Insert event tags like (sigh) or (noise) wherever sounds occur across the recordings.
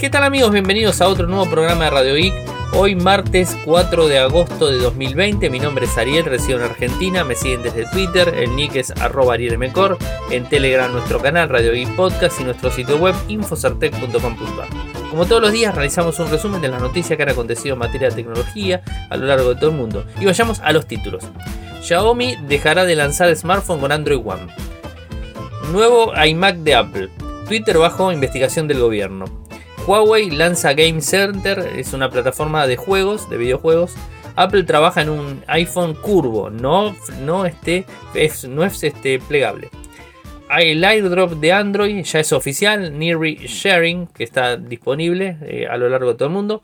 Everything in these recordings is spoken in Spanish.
¿Qué tal amigos? Bienvenidos a otro nuevo programa de Radio Geek. Hoy martes 4 de agosto de 2020. Mi nombre es Ariel, resido en Argentina. Me siguen desde Twitter, el nick es arroba arielmcor. En Telegram nuestro canal Radio Geek Podcast y nuestro sitio web infosartec.com.ar. Como todos los días realizamos un resumen de las noticias que han acontecido en materia de tecnología a lo largo de todo el mundo. Y vayamos a los títulos. Xiaomi dejará de lanzar smartphone con Android One. Nuevo iMac de Apple. Twitter bajo investigación del gobierno. Huawei lanza Game Center, es una plataforma de juegos, de videojuegos. Apple trabaja en un iPhone curvo, no, no, este, es, no es este, plegable. El airdrop de Android ya es oficial, Nearly Sharing, que está disponible eh, a lo largo de todo el mundo.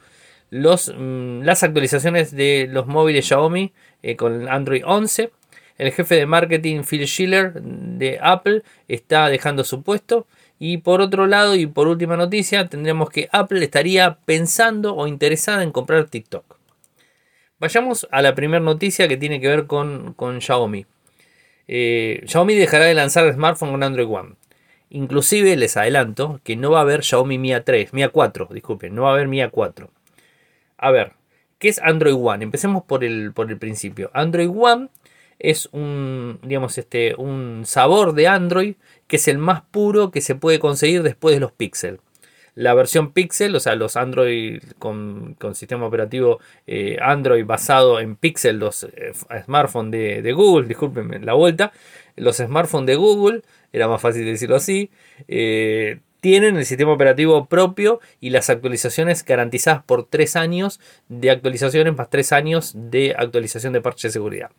Mm, las actualizaciones de los móviles Xiaomi eh, con Android 11. El jefe de marketing Phil Schiller de Apple está dejando su puesto. Y por otro lado, y por última noticia, tendremos que Apple estaría pensando o interesada en comprar TikTok. Vayamos a la primera noticia que tiene que ver con, con Xiaomi. Eh, Xiaomi dejará de lanzar smartphone con Android One. Inclusive les adelanto que no va a haber Xiaomi Mi A3, Mi A4, disculpen, no va a haber Mi A4. A ver, ¿qué es Android One? Empecemos por el, por el principio. Android One es un, digamos, este, un sabor de Android que es el más puro que se puede conseguir después de los Pixel. La versión Pixel, o sea, los Android con, sistema operativo eh, Android basado en Pixel, los eh, smartphones de, Google, discúlpenme la vuelta, los smartphones de Google, era más fácil decirlo así, eh, tienen el sistema operativo propio y las actualizaciones garantizadas por 3 años de actualizaciones más 3 años de actualización de parche de seguridad.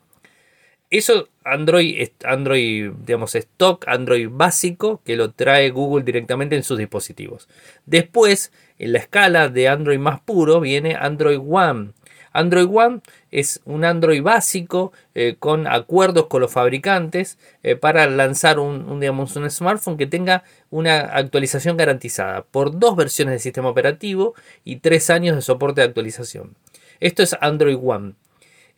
Eso Android, Android, digamos, stock, Android básico, que lo trae Google directamente en sus dispositivos. Después, en la escala de Android más puro, viene Android One. Android One es un Android básico eh, con acuerdos con los fabricantes eh, para lanzar un, digamos, un smartphone que tenga una actualización garantizada por dos versiones del sistema operativo y tres años de soporte de actualización. Esto es Android One.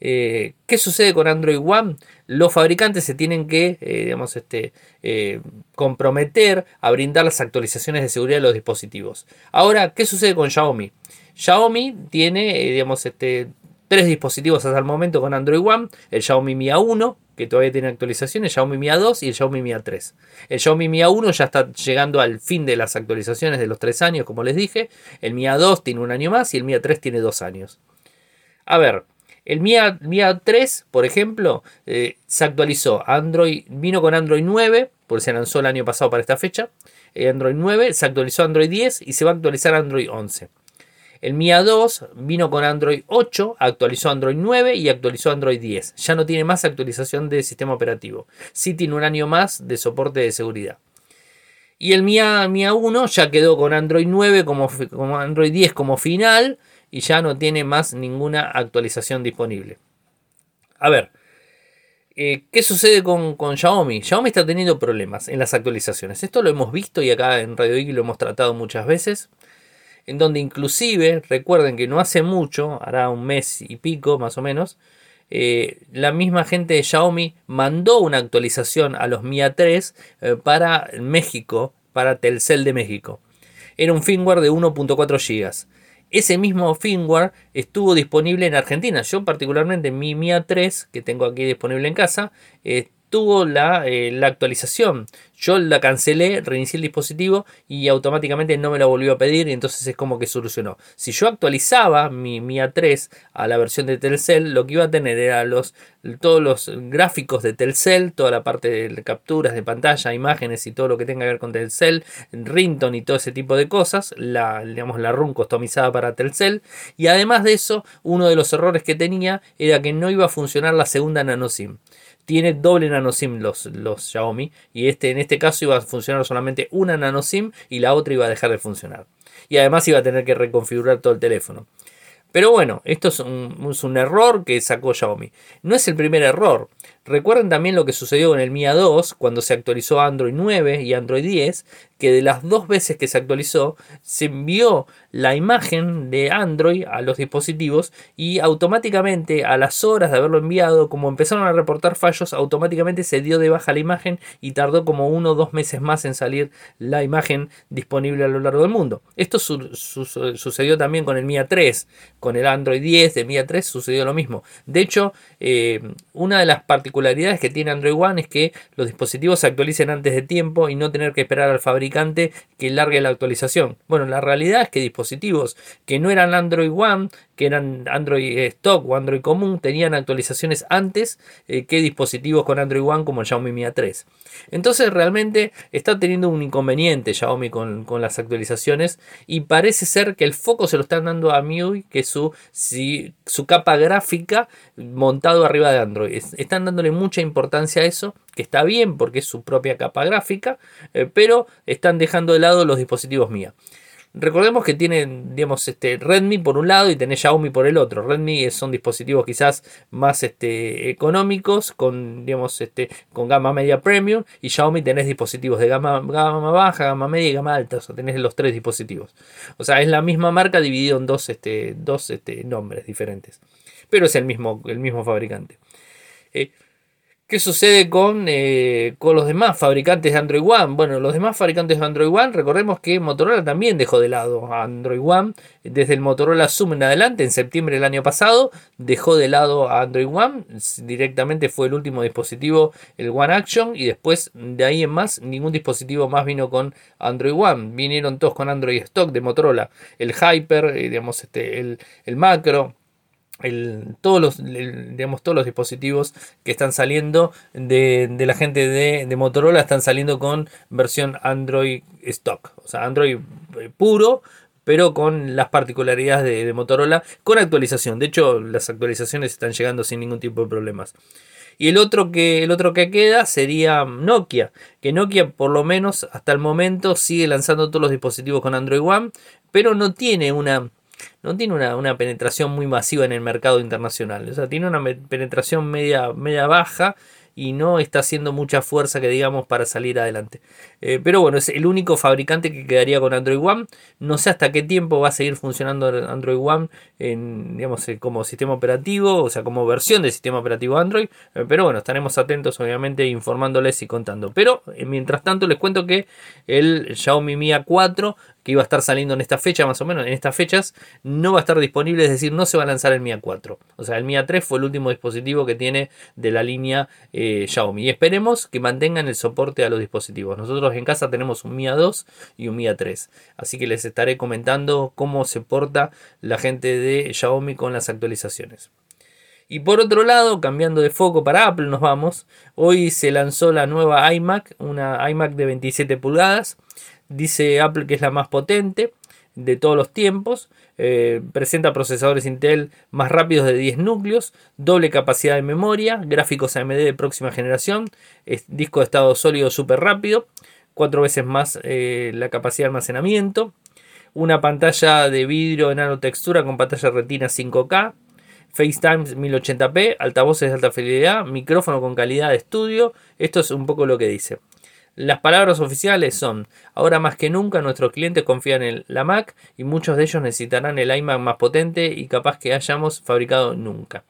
Eh, ¿Qué sucede con Android One? Los fabricantes se tienen que eh, digamos, este, eh, comprometer a brindar las actualizaciones de seguridad de los dispositivos. Ahora, ¿qué sucede con Xiaomi? Xiaomi tiene digamos, este, tres dispositivos hasta el momento con Android One. El Xiaomi Mi A1, que todavía tiene actualizaciones, el Xiaomi Mi A2 y el Xiaomi Mi A3. El Xiaomi Mi A1 ya está llegando al fin de las actualizaciones de los tres años, como les dije. El Mi A2 tiene un año más y el Mi A3 tiene dos años. A ver, el MIA, 3, por ejemplo, eh, se actualizó. Android vino con Android 9, porque se lanzó el año pasado para esta fecha. Eh, Android 9 se actualizó Android 10 y se va a actualizar Android 11. El MIA 2 vino con Android 8, actualizó Android 9 y actualizó Android 10. Ya no tiene más actualización de sistema operativo. Sí tiene un año más de soporte de seguridad. Y el MIA, MIA 1 ya quedó con Android 9 como, como Android 10 como final y ya no tiene más ninguna actualización disponible. A ver, eh, ¿qué sucede con, Xiaomi? Xiaomi está teniendo problemas en las actualizaciones. Esto lo hemos visto y acá en Radio Geek lo hemos tratado muchas veces. En donde inclusive, recuerden que no hace mucho, hará un mes y pico más o menos, eh, la misma gente de Xiaomi mandó una actualización a los Mi A3 eh, para México, para Telcel de México. Era un firmware de 1.4 GB. Ese mismo firmware estuvo disponible en Argentina. Yo particularmente mi Mia 3, que tengo aquí disponible en casa, eh, tuvo la, eh, la, actualización. Yo la cancelé, reinicié el dispositivo y automáticamente no me la volvió a pedir y entonces es como que solucionó. Si yo actualizaba mi, mi A3 a la versión de Telcel, lo que iba a tener era los, todos los gráficos de Telcel, toda la parte de capturas de pantalla, imágenes y todo lo que tenga que ver con Telcel, Rington y todo ese tipo de cosas, la, digamos, la RUM customizada para Telcel. Y además de eso, uno de los errores que tenía era que no iba a funcionar la segunda nano SIM tiene doble nano SIM los, los Xiaomi y este, en este caso iba a funcionar solamente una nano SIM y la otra iba a dejar de funcionar. Y además iba a tener que reconfigurar todo el teléfono. Pero bueno, esto es un, error que sacó Xiaomi. No es el primer error. Recuerden también lo que sucedió con el MIA 2 cuando se actualizó Android 9 y Android 10, que de las dos veces que se actualizó se envió la imagen de Android a los dispositivos y automáticamente a las horas de haberlo enviado, como empezaron a reportar fallos, automáticamente se dio de baja la imagen y tardó como uno o dos meses más en salir la imagen disponible a lo largo del mundo. Esto sucedió también con el MIA 3, con el Android 10 de MIA 3 sucedió lo mismo. De hecho, eh, una de las particularidades que tiene Android One es que los dispositivos se actualicen antes de tiempo y no tener que esperar al fabricante que largue la actualización. Bueno, la realidad es que dispositivos que no eran Android One, que eran Android stock o Android común, tenían actualizaciones antes eh, que dispositivos con Android One como el Xiaomi Mi A3. Entonces realmente está teniendo un inconveniente Xiaomi con, las actualizaciones y parece ser que el foco se lo están dando a MIUI, que es su, su capa gráfica montado arriba de Android. Están dándole mucha importancia a eso, que está bien porque es su propia capa gráfica, eh, pero están dejando de lado los dispositivos MIA. Recordemos que tienen, este, Redmi por un lado y tenés Xiaomi por el otro. Redmi son dispositivos quizás más este, económicos, con, digamos, este, con gama media premium, y Xiaomi tenés dispositivos de gama, gama baja, gama media y gama alta, o sea, tenés los tres dispositivos. O sea, es la misma marca dividido en dos, este, dos este, nombres diferentes, pero es el mismo, el mismo fabricante. Eh, ¿Qué sucede con, eh, con los demás fabricantes de Android One? Bueno, los demás fabricantes de Android One, recordemos que Motorola también dejó de lado a Android One. Desde el Motorola Zoom en adelante, en septiembre del año pasado, dejó de lado a Android One. Directamente fue el último dispositivo, el One Action, y después de ahí en más, ningún dispositivo más vino con Android One. Vinieron todos con Android Stock de Motorola. El Hyper, eh, digamos, este, el, el Macro todos, los, digamos, todos los dispositivos que están saliendo de, la gente de, Motorola están saliendo con versión Android stock, o sea, Android eh, puro, pero con las particularidades de, Motorola, con actualización. De hecho, las actualizaciones están llegando sin ningún tipo de problemas. Y el otro que, el otro que queda sería Nokia, que Nokia por lo menos hasta el momento sigue lanzando todos los dispositivos con Android One, pero no tiene una no tiene una, penetración muy masiva en el mercado internacional. O sea, tiene una penetración media, media baja y no está haciendo mucha fuerza que digamos para salir adelante. Eh, pero bueno, es el único fabricante que quedaría con Android One. No sé hasta qué tiempo va a seguir funcionando Android One en, digamos, eh, como sistema operativo, o sea, como versión del sistema operativo Android. Eh, pero bueno, estaremos atentos, obviamente, informándoles y contando. Pero mientras tanto, les cuento que el Xiaomi Mi A4 que iba a estar saliendo en esta fecha, más o menos, en estas fechas, no va a estar disponible, es decir, no se va a lanzar el Mi A4. O sea, el Mi A3 fue el último dispositivo que tiene de la línea Xiaomi. Y esperemos que mantengan el soporte a los dispositivos. Nosotros en casa tenemos un Mi A2 y un Mi A3. Así que les estaré comentando cómo se porta la gente de Xiaomi con las actualizaciones. Y por otro lado, cambiando de foco para Apple, nos vamos. Hoy se lanzó la nueva iMac, una iMac de 27 pulgadas. Dice Apple que es la más potente de todos los tiempos. Eh, presenta procesadores Intel más rápidos de 10 núcleos, doble capacidad de memoria, gráficos AMD de próxima generación, disco de estado sólido súper rápido, cuatro veces más eh, la capacidad de almacenamiento, una pantalla de vidrio de nanotextura con pantalla retina 5K, FaceTime 1080p, altavoces de alta fidelidad, micrófono con calidad de estudio. Esto es un poco lo que dice. Las palabras oficiales son, ahora más que nunca nuestros clientes confían en la Mac y muchos de ellos necesitarán el iMac más potente y capaz que hayamos fabricado nunca.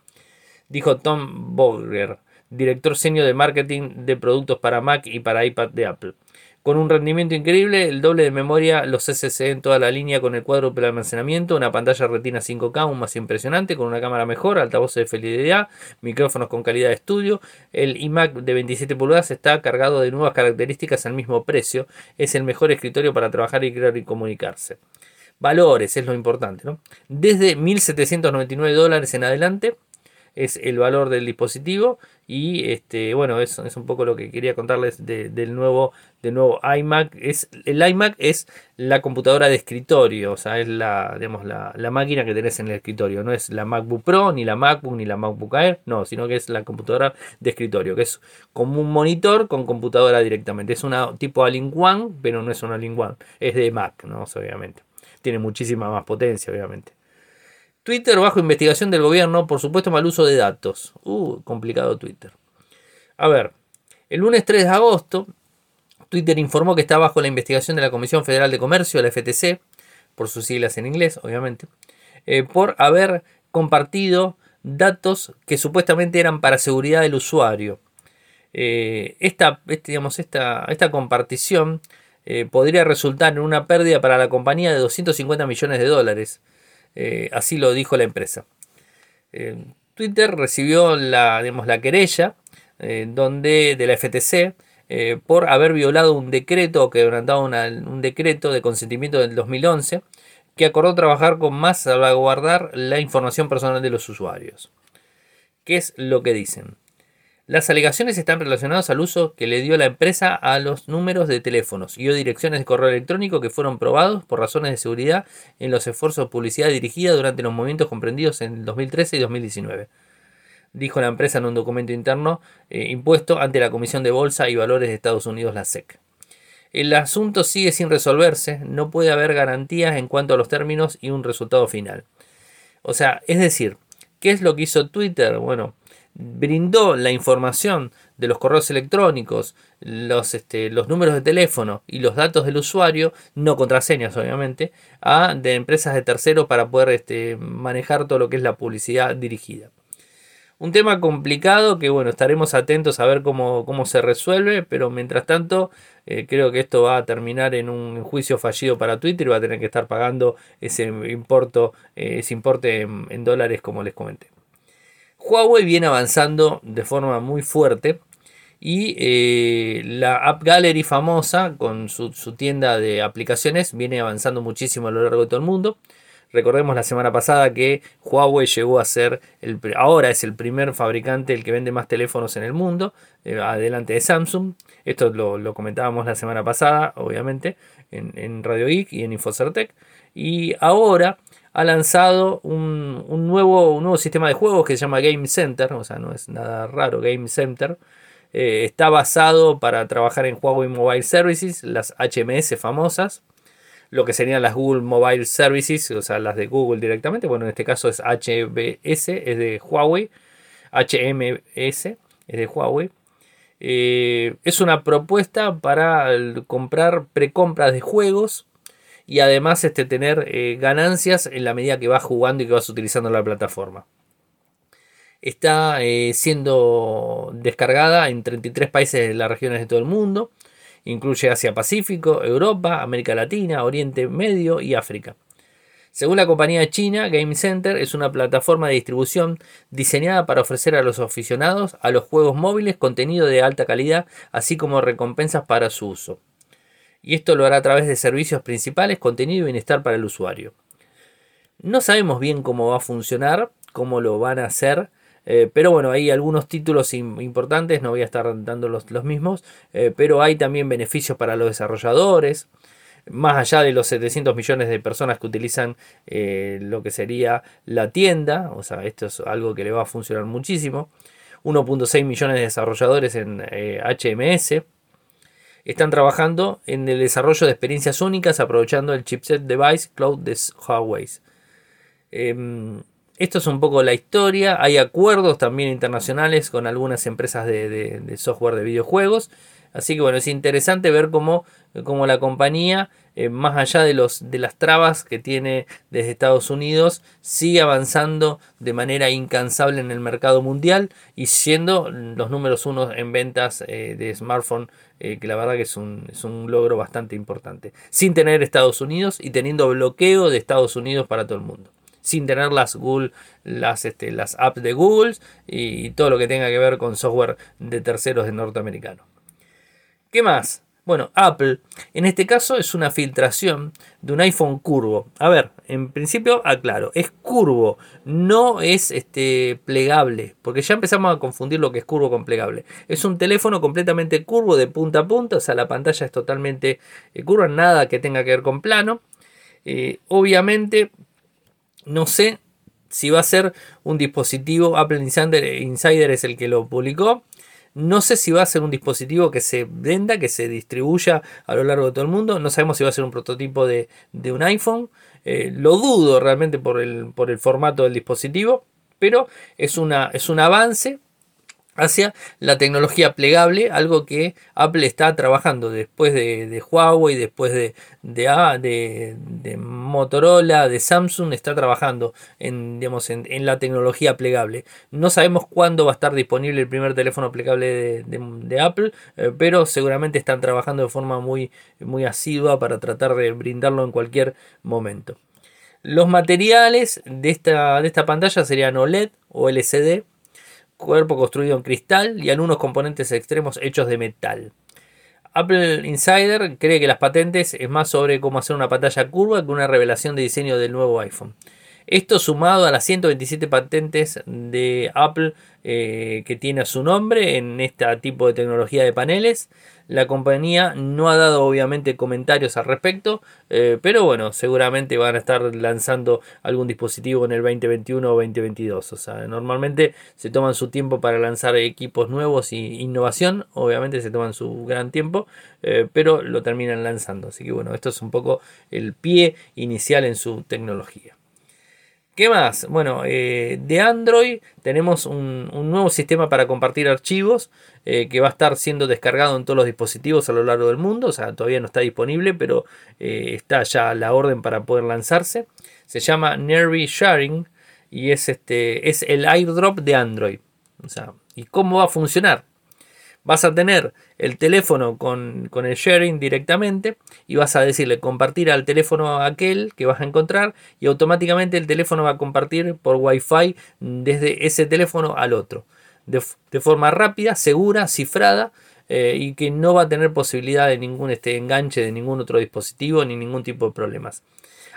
Dijo Tom Boger, director senior de marketing de productos para Mac y para iPad de Apple con un rendimiento increíble, el doble de memoria, los SSD en toda la línea con el cuádruple almacenamiento, una pantalla retina 5K aún más impresionante, con una cámara mejor, altavoces de fidelidad, micrófonos con calidad de estudio. El iMac de 27 pulgadas está cargado de nuevas características al mismo precio. Es el mejor escritorio para trabajar y crear y comunicarse. Valores es lo importante, ¿no? Desde 1.799 dólares en adelante es el valor del dispositivo y este bueno eso es un poco lo que quería contarles del nuevo del nuevo iMac. Es el iMac es la computadora de escritorio o sea es la digamos la, máquina que tenés en el escritorio. No es la MacBook Pro ni la MacBook ni la MacBook Air no sino que es la computadora de escritorio que es como un monitor con computadora directamente. Es una tipo All-in-One pero no es una All-in-One es de Mac no obviamente. Tiene muchísima más potencia obviamente Twitter bajo investigación del gobierno por supuesto mal uso de datos. Uh, complicado Twitter. A ver, el lunes 3 de agosto, Twitter informó que está bajo la investigación de la Comisión Federal de Comercio, la FTC, por sus siglas en inglés, obviamente, eh, por haber compartido datos que supuestamente eran para seguridad del usuario. Eh, esta, este, digamos, esta, esta compartición eh, podría resultar en una pérdida para la compañía de 250 millones de dólares. Así lo dijo la empresa. Twitter recibió la, la querella donde, de la FTC por haber violado un decreto o quebrantado un decreto de consentimiento del 2011 que acordó trabajar con más salvaguardar la información personal de los usuarios. ¿Qué es lo que dicen? Las alegaciones están relacionadas al uso que le dio la empresa a los números de teléfonos y o direcciones de correo electrónico que fueron probados por razones de seguridad en los esfuerzos de publicidad dirigida durante los movimientos comprendidos en 2013 y 2019. Dijo la empresa en un documento interno eh, impuesto ante la Comisión de Bolsa y Valores de Estados Unidos, la SEC. El asunto sigue sin resolverse, no puede haber garantías en cuanto a los términos y un resultado final. O sea, es decir, ¿qué es lo que hizo Twitter? Bueno, brindó la información de los correos electrónicos, los, este, los números de teléfono y los datos del usuario, no contraseñas obviamente, a de empresas de tercero para poder este, manejar todo lo que es la publicidad dirigida. Un tema complicado que bueno, estaremos atentos a ver cómo, cómo se resuelve, pero mientras tanto eh, creo que esto va a terminar en un juicio fallido para Twitter y va a tener que estar pagando ese, importo, eh, ese importe en, dólares como les comenté. Huawei viene avanzando de forma muy fuerte y eh, la App Gallery famosa con su, tienda de aplicaciones viene avanzando muchísimo a lo largo de todo el mundo. Recordemos la semana pasada que Huawei llegó a ser, el, ahora es el primer fabricante, el que vende más teléfonos en el mundo, eh, adelante de Samsung. Esto lo, comentábamos la semana pasada, obviamente, en, Radio Geek y en Infocertec. Y ahora ha lanzado un, nuevo, un nuevo sistema de juegos que se llama Game Center, o sea, no es nada raro, Game Center. Eh, está basado para trabajar en Huawei Mobile Services, las HMS famosas lo que serían las Google Mobile Services, o sea, las de Google directamente. Bueno, en este caso es HBS, es de Huawei. HMS es de Huawei. Eh, es una propuesta para comprar precompras de juegos y además este, tener eh, ganancias en la medida que vas jugando y que vas utilizando la plataforma. Está eh, siendo descargada en 33 países de las regiones de todo el mundo. Incluye Asia Pacífico, Europa, América Latina, Oriente Medio y África. Según la compañía china, Game Center es una plataforma de distribución diseñada para ofrecer a los aficionados a los juegos móviles contenido de alta calidad, así como recompensas para su uso. Y esto lo hará a través de servicios principales, contenido y bienestar para el usuario. No sabemos bien cómo va a funcionar, cómo lo van a hacer, eh, pero bueno, hay algunos títulos importantes, no voy a estar dando los, mismos, eh, pero hay también beneficios para los desarrolladores. Más allá de los 700 millones de personas que utilizan eh, lo que sería la tienda, o sea, esto es algo que le va a funcionar muchísimo. 1.6 millones de desarrolladores en HMS, están trabajando en el desarrollo de experiencias únicas aprovechando el chipset device cloud de Huawei. Em, esto es un poco la historia. Hay acuerdos también internacionales con algunas empresas de, software de videojuegos. Así que bueno, es interesante ver cómo, la compañía, eh, más allá de, los, de las trabas que tiene desde Estados Unidos, sigue avanzando de manera incansable en el mercado mundial y siendo los números uno en ventas eh, de smartphone, eh, que la verdad que es un, es un logro bastante importante. Sin tener Estados Unidos y teniendo bloqueo de Estados Unidos para todo el mundo sin tener las Google, las, este, las apps de Google y, todo lo que tenga que ver con software de terceros de norteamericano. ¿Qué más? Bueno, Apple, en este caso es una filtración de un iPhone curvo. A ver, en principio aclaro, es curvo, no es este, plegable, porque ya empezamos a confundir lo que es curvo con plegable. Es un teléfono completamente curvo de punta a punta, o sea, la pantalla es totalmente eh, curva, nada que tenga que ver con plano. Eh, obviamente no sé si va a ser un dispositivo, Apple Insider, es el que lo publicó. No sé si va a ser un dispositivo que se venda, que se distribuya a lo largo de todo el mundo. No sabemos si va a ser un prototipo de, un iPhone. Eh, lo dudo realmente por el, por el, formato del dispositivo. Pero es, una, es un avance hacia la tecnología plegable, algo que Apple está trabajando después de, Huawei, después de, de, de, Motorola, de Samsung, está trabajando en, digamos, en, la tecnología plegable. No sabemos cuándo va a estar disponible el primer teléfono plegable de, Apple, eh, pero seguramente están trabajando de forma muy, muy asidua para tratar de brindarlo en cualquier momento. Los materiales de esta, de esta pantalla serían OLED o LCD cuerpo construido en cristal y algunos componentes extremos hechos de metal. Apple Insider cree que las patentes es más sobre cómo hacer una pantalla curva que una revelación de diseño del nuevo iPhone. Esto sumado a las 127 patentes de Apple eh, que tiene a su nombre en este tipo de tecnología de paneles. La compañía no ha dado obviamente comentarios al respecto, eh, pero bueno, seguramente van a estar lanzando algún dispositivo en el 2021 o 2022. O sea, normalmente se toman su tiempo para lanzar equipos nuevos y innovación, obviamente se toman su gran tiempo, eh, pero lo terminan lanzando. Así que bueno, esto es un poco el pie inicial en su tecnología. ¿Qué más? Bueno, eh, de Android tenemos un, nuevo sistema para compartir archivos eh, que va a estar siendo descargado en todos los dispositivos a lo largo del mundo. O sea, todavía no está disponible, pero eh, está ya la orden para poder lanzarse. Se llama Nervy Sharing y es, este, es el airdrop de Android. O sea, ¿y cómo va a funcionar? Vas a tener el teléfono con, el sharing directamente y vas a decirle compartir al teléfono aquel que vas a encontrar y automáticamente el teléfono va a compartir por wifi desde ese teléfono al otro de, forma rápida, segura, cifrada eh, y que no va a tener posibilidad de ningún este, enganche de ningún otro dispositivo ni ningún tipo de problemas.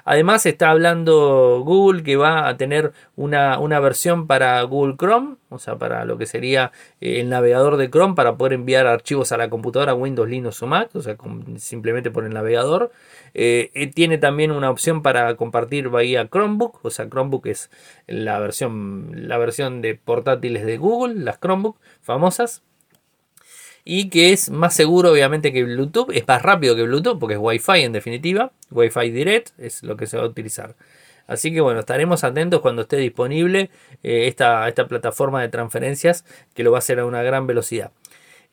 Además está hablando Google que va a tener una, versión para Google Chrome, o sea, para lo que sería eh, el navegador de Chrome para poder enviar archivos a la computadora Windows, Linux o Mac, o sea, simplemente por el navegador. Eh, eh, tiene también una opción para compartir vía Chromebook, o sea, Chromebook es la versión, la versión de portátiles de Google, las Chromebook famosas y que es más seguro obviamente que Bluetooth, es más rápido que Bluetooth porque es Wi-Fi en definitiva, Wi-Fi Direct es lo que se va a utilizar. Así que bueno, estaremos atentos cuando esté disponible eh, esta, esta plataforma de transferencias que lo va a hacer a una gran velocidad.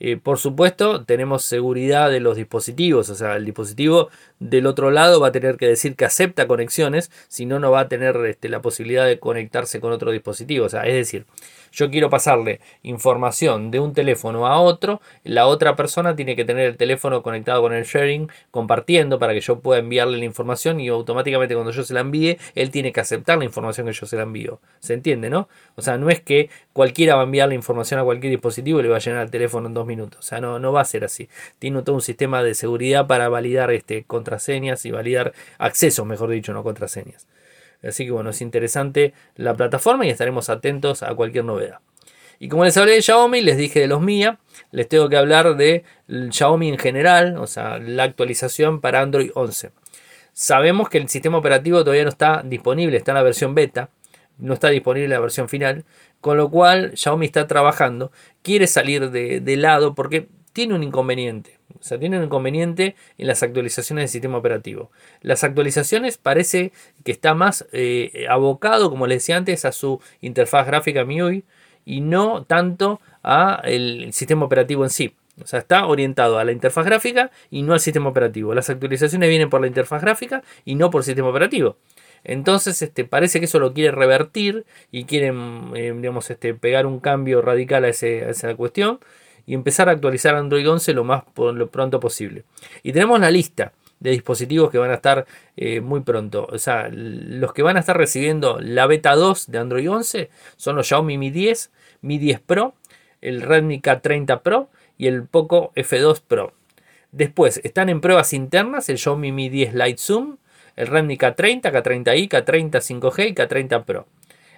Eh, por supuesto, tenemos seguridad de los dispositivos, o sea, el dispositivo del otro lado va a tener que decir que acepta conexiones, si no, no va a tener este, la posibilidad de conectarse con otro dispositivo. O sea, es decir, yo quiero pasarle información de un teléfono a otro, la otra persona tiene que tener el teléfono conectado con el sharing, compartiendo para que yo pueda enviarle la información y automáticamente cuando yo se la envíe, él tiene que aceptar la información que yo se la envío. ¿Se entiende, no? O sea, no es que cualquiera va a enviar la información a cualquier dispositivo y le va a llenar el teléfono en dos minutos. O sea, no, no va a ser así. Tiene todo un sistema de seguridad para validar este, contraseñas y validar accesos, mejor dicho, no contraseñas. Así que bueno, es interesante la plataforma y estaremos atentos a cualquier novedad. Y como les hablé de Xiaomi, les dije de los Mia, les tengo que hablar de Xiaomi en general, o sea, la actualización para Android 11. Sabemos que el sistema operativo todavía no está disponible, está en la versión beta, no está disponible la versión final, con lo cual Xiaomi está trabajando, quiere salir de, de lado porque tiene un inconveniente. O sea, tiene un inconveniente en las actualizaciones del sistema operativo. Las actualizaciones parece que está más eh, abocado, como les decía antes, a su interfaz gráfica MIUI y no tanto al sistema operativo en sí. O sea, está orientado a la interfaz gráfica y no al sistema operativo. Las actualizaciones vienen por la interfaz gráfica y no por el sistema operativo. Entonces, este, parece que eso lo quiere revertir y quieren, eh, digamos, este, pegar un cambio radical a, a esa cuestión y empezar a actualizar Android 11 lo más lo pronto posible. Y tenemos la lista de dispositivos que van a estar eh, muy pronto. O sea, los que van a estar recibiendo la beta 2 de Android 11 son los Xiaomi Mi 10, Mi 10 Pro, el Redmi K30 Pro y el Poco F2 Pro. Después están en pruebas internas el Xiaomi Mi 10 Lite Zoom, el Redmi K30, K30i, K30 5G y K30 Pro.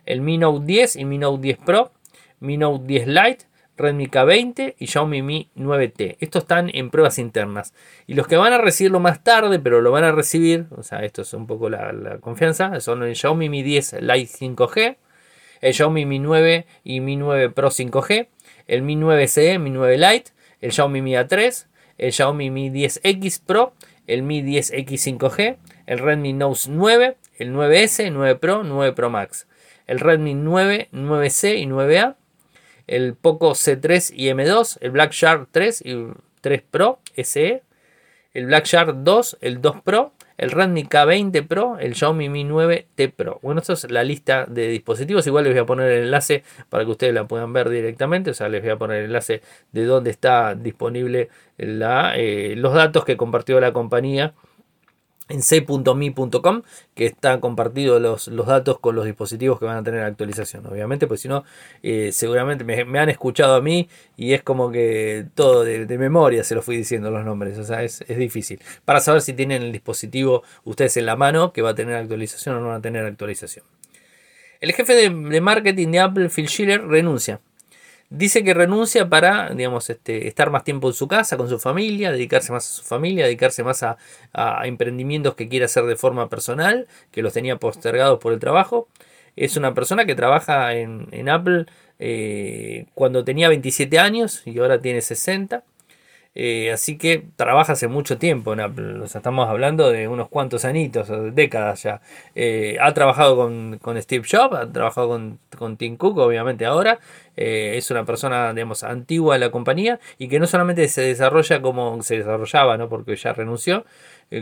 El Mi Note 10 y Mi Note 10 Pro, Mi Note 10 Lite, Redmi K20 y Xiaomi Mi 9T. Estos están en pruebas internas. Y los que van a recibirlo más tarde, pero lo van a recibir, o sea, esto es un poco la, confianza, son el Xiaomi Mi 10 Lite 5G, el Xiaomi Mi 9 y Mi 9 Pro 5G, el Mi 9 CE, Mi 9 Lite, el Xiaomi Mi A3, el Xiaomi Mi 10X Pro, el Mi 10X 5G, el Redmi Note 9, el 9S, 9 Pro, 9 Pro Max, el Redmi 9, 9C y 9A, el Poco C3 y M2, el Black Shark 3 y 3 Pro SE, el Black Shark 2, el 2 Pro, el Redmi K20 Pro, el Xiaomi Mi 9T Pro. Bueno, esto es la lista de dispositivos. Igual les voy a poner el enlace para que ustedes la puedan ver directamente. O sea, les voy a poner el enlace de dónde está disponible la, eh, los datos que compartió la compañía en c.me.com que están compartidos los, los, datos con los dispositivos que van a tener actualización obviamente pues si no eh, seguramente me, han escuchado a mí y es como que todo de, memoria se lo fui diciendo los nombres o sea es, difícil. Para saber si tienen el dispositivo ustedes en la mano que va a tener actualización o no va a tener actualización. El jefe de, de marketing de Apple Phil Schiller renuncia Dice que renuncia para, digamos, este, estar más tiempo en su casa, con su familia, dedicarse más a su familia, dedicarse más a, emprendimientos que quiere hacer de forma personal, que los tenía postergados por el trabajo. Es una persona que trabaja en, Apple eh, cuando tenía 27 años y ahora tiene 60. Eh, así que trabaja hace mucho tiempo en Apple. estamos hablando de unos cuantos añitos, décadas ya. Eh, ha trabajado con, Steve Jobs, ha trabajado con, con Tim Cook, obviamente ahora. Eh, es una persona, digamos, antigua de la compañía y que no solamente se desarrolla como se desarrollaba, ¿no? porque ya renunció,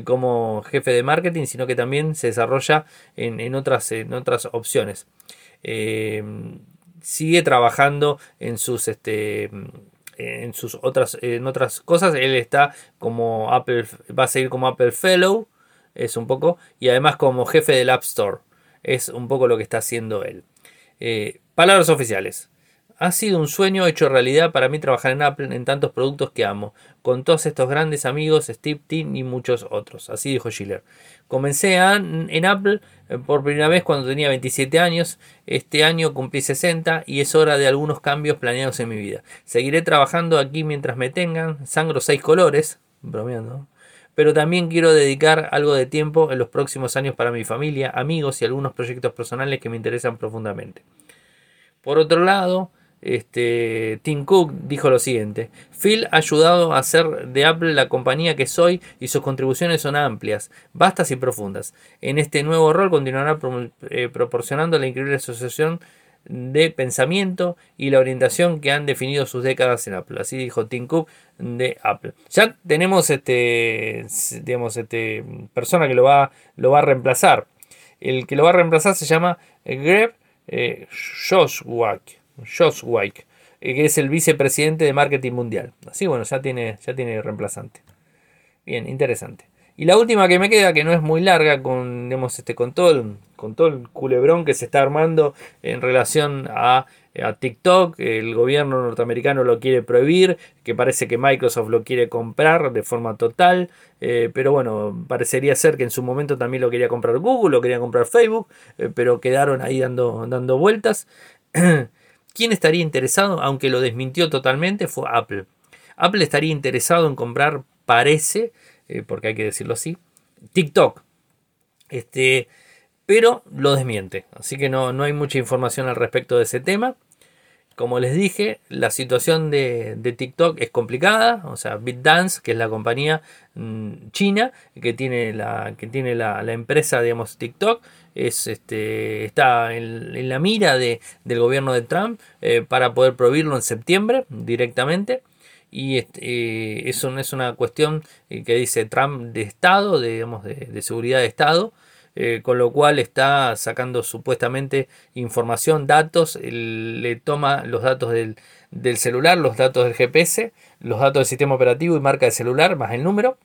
como jefe de marketing, sino que también se desarrolla en, otras, en otras opciones. sigue trabajando en sus este, en sus otras, en otras cosas. Él está como Apple, va a seguir como Apple Fellow, es un poco, y además como jefe del App Store. Es un poco lo que está haciendo él. Eh, palabras oficiales. Ha sido un sueño hecho realidad para mí trabajar en Apple en tantos productos que amo, con todos estos grandes amigos, Steve Tim y muchos otros. Así dijo Schiller. Comencé en Apple eh, por primera vez cuando tenía 27 años. Este año cumplí 60 y es hora de algunos cambios planeados en mi vida. Seguiré trabajando aquí mientras me tengan. Sangro seis colores, bromeando. Pero también quiero dedicar algo de tiempo en los próximos años para mi familia, amigos y algunos proyectos personales que me interesan profundamente. Por otro lado, este, Tim Cook dijo lo siguiente, Phil ha ayudado a hacer de Apple la compañía que soy y sus contribuciones son amplias, vastas y profundas. En este nuevo rol continuará eh, proporcionando la increíble asociación de pensamiento y la orientación que han definido sus décadas en Apple. Así dijo Tim Cook de Apple. Ya tenemos este, digamos, este persona que lo va, lo va a reemplazar. El que lo va a reemplazar se llama Greg eh, Josh Eh, que es el vicepresidente de marketing mundial. Así bueno, ya tiene, ya tiene reemplazante. Bien, interesante. Y la última que me queda, que no es muy larga, con, este, con, todo el, con todo el culebrón que se está armando en relación a, a, TikTok, el gobierno norteamericano lo quiere prohibir, que parece que Microsoft lo quiere comprar de forma total, eh, pero bueno, parecería ser que en su momento también lo quería comprar Google, lo quería comprar Facebook, eh, pero quedaron ahí dando, dando vueltas. (clears throat) ¿Quién estaría interesado? Aunque lo desmintió totalmente, fue Apple. Apple estaría interesado en comprar, parece, eh, porque hay que decirlo así, TikTok. Este, pero lo desmiente. Así que no, no hay mucha información al respecto de ese tema. Como les dije, la situación de, TikTok es complicada. O sea, BitDance, que es la compañía mm, china que tiene la, que tiene la, empresa, digamos, TikTok, es, este, está en, la mira de, del gobierno de Trump eh, para poder prohibirlo en septiembre directamente. Y este, eh, eso no es una cuestión eh, que dice Trump de Estado, digamos, de seguridad de Estado. Eh, con lo cual está sacando supuestamente información, datos, le toma los datos del, celular, los datos del GPS, los datos del sistema operativo y marca de celular, más el número.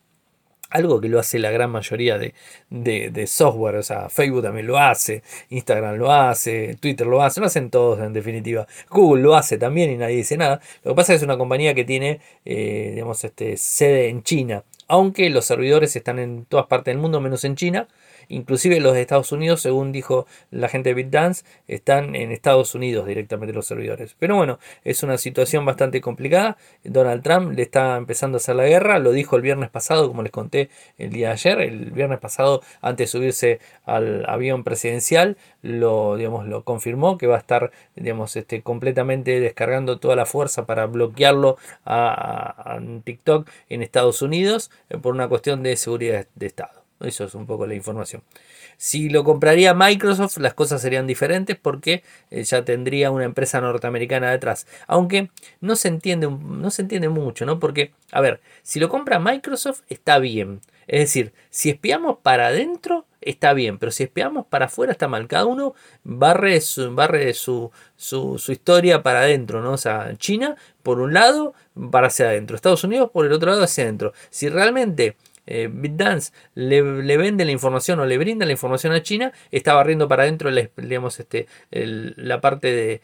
Algo que lo hace la gran mayoría de, de, software, o sea, Facebook también lo hace, Instagram lo hace, Twitter lo hace, lo hacen todos en definitiva. Google lo hace también y nadie dice nada. Lo que pasa es que es una compañía que tiene, eh, digamos, este, sede en China, aunque los servidores están en todas partes del mundo menos en China. Inclusive los de Estados Unidos, según dijo la gente de BitDance, están en Estados Unidos directamente los servidores. Pero bueno, es una situación bastante complicada. Donald Trump le está empezando a hacer la guerra. Lo dijo el viernes pasado, como les conté el día de ayer. El viernes pasado, antes de subirse al avión presidencial, lo, digamos, lo confirmó que va a estar digamos, este, completamente descargando toda la fuerza para bloquearlo a, TikTok en Estados Unidos eh, por una cuestión de seguridad de Estado. Eso es un poco la información. Si lo compraría Microsoft, las cosas serían diferentes porque eh, ya tendría una empresa norteamericana detrás. Aunque no se entiende, no se entiende mucho, ¿no? Porque, a ver, si lo compra Microsoft, está bien. Es decir, si espiamos para adentro, está bien, pero si espiamos para afuera, está mal. Cada uno barre su, barre su, su, historia para adentro, ¿no? O sea, China, por un lado, para hacia adentro. Estados Unidos, por el otro lado, hacia adentro. Si realmente eh, BitDance le, vende la información o le brinda la información a China, está barriendo para adentro este, la parte de,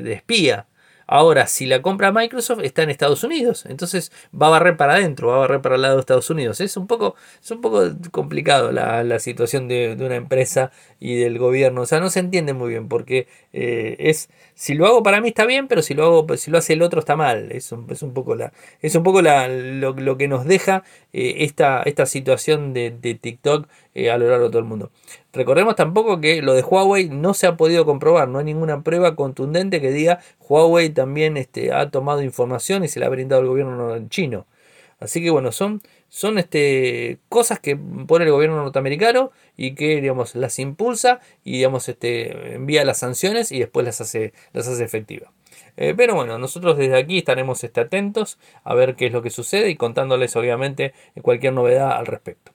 de espía. Ahora, si la compra Microsoft, está en Estados Unidos. Entonces va a barrer para adentro, va a barrer para el lado de Estados Unidos. Es un poco, es un poco complicado la, situación de, una empresa y del gobierno. O sea, no se entiende muy bien porque eh, es, si lo hago para mí está bien, pero si lo hago, si lo hace el otro está mal. Es un, es un poco, la, es un poco la, lo, que nos deja eh, esta, esta situación de, de TikTok eh, a lo largo de todo el mundo. Recordemos tampoco que lo de Huawei no se ha podido comprobar, no hay ninguna prueba contundente que diga Huawei también este, ha tomado información y se la ha brindado el gobierno chino. Así que bueno, son, son este, cosas que pone el gobierno norteamericano y que digamos, las impulsa y digamos, este, envía las sanciones y después las hace, las hace efectivas. Eh, pero bueno, nosotros desde aquí estaremos este, atentos a ver qué es lo que sucede y contándoles obviamente cualquier novedad al respecto.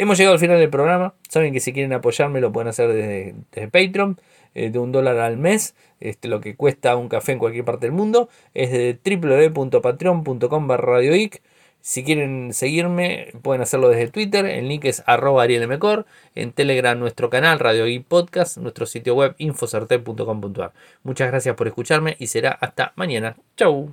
Hemos llegado al final del programa. Saben que si quieren apoyarme lo pueden hacer desde, Patreon, eh, de un dólar al mes, este, lo que cuesta un café en cualquier parte del mundo. Es de www.patreon.com. Si quieren seguirme, pueden hacerlo desde Twitter. El link es arroba. En Telegram, nuestro canal Radio Geek Podcast. Nuestro sitio web infocerte.com.ar. Muchas gracias por escucharme y será hasta mañana. Chau.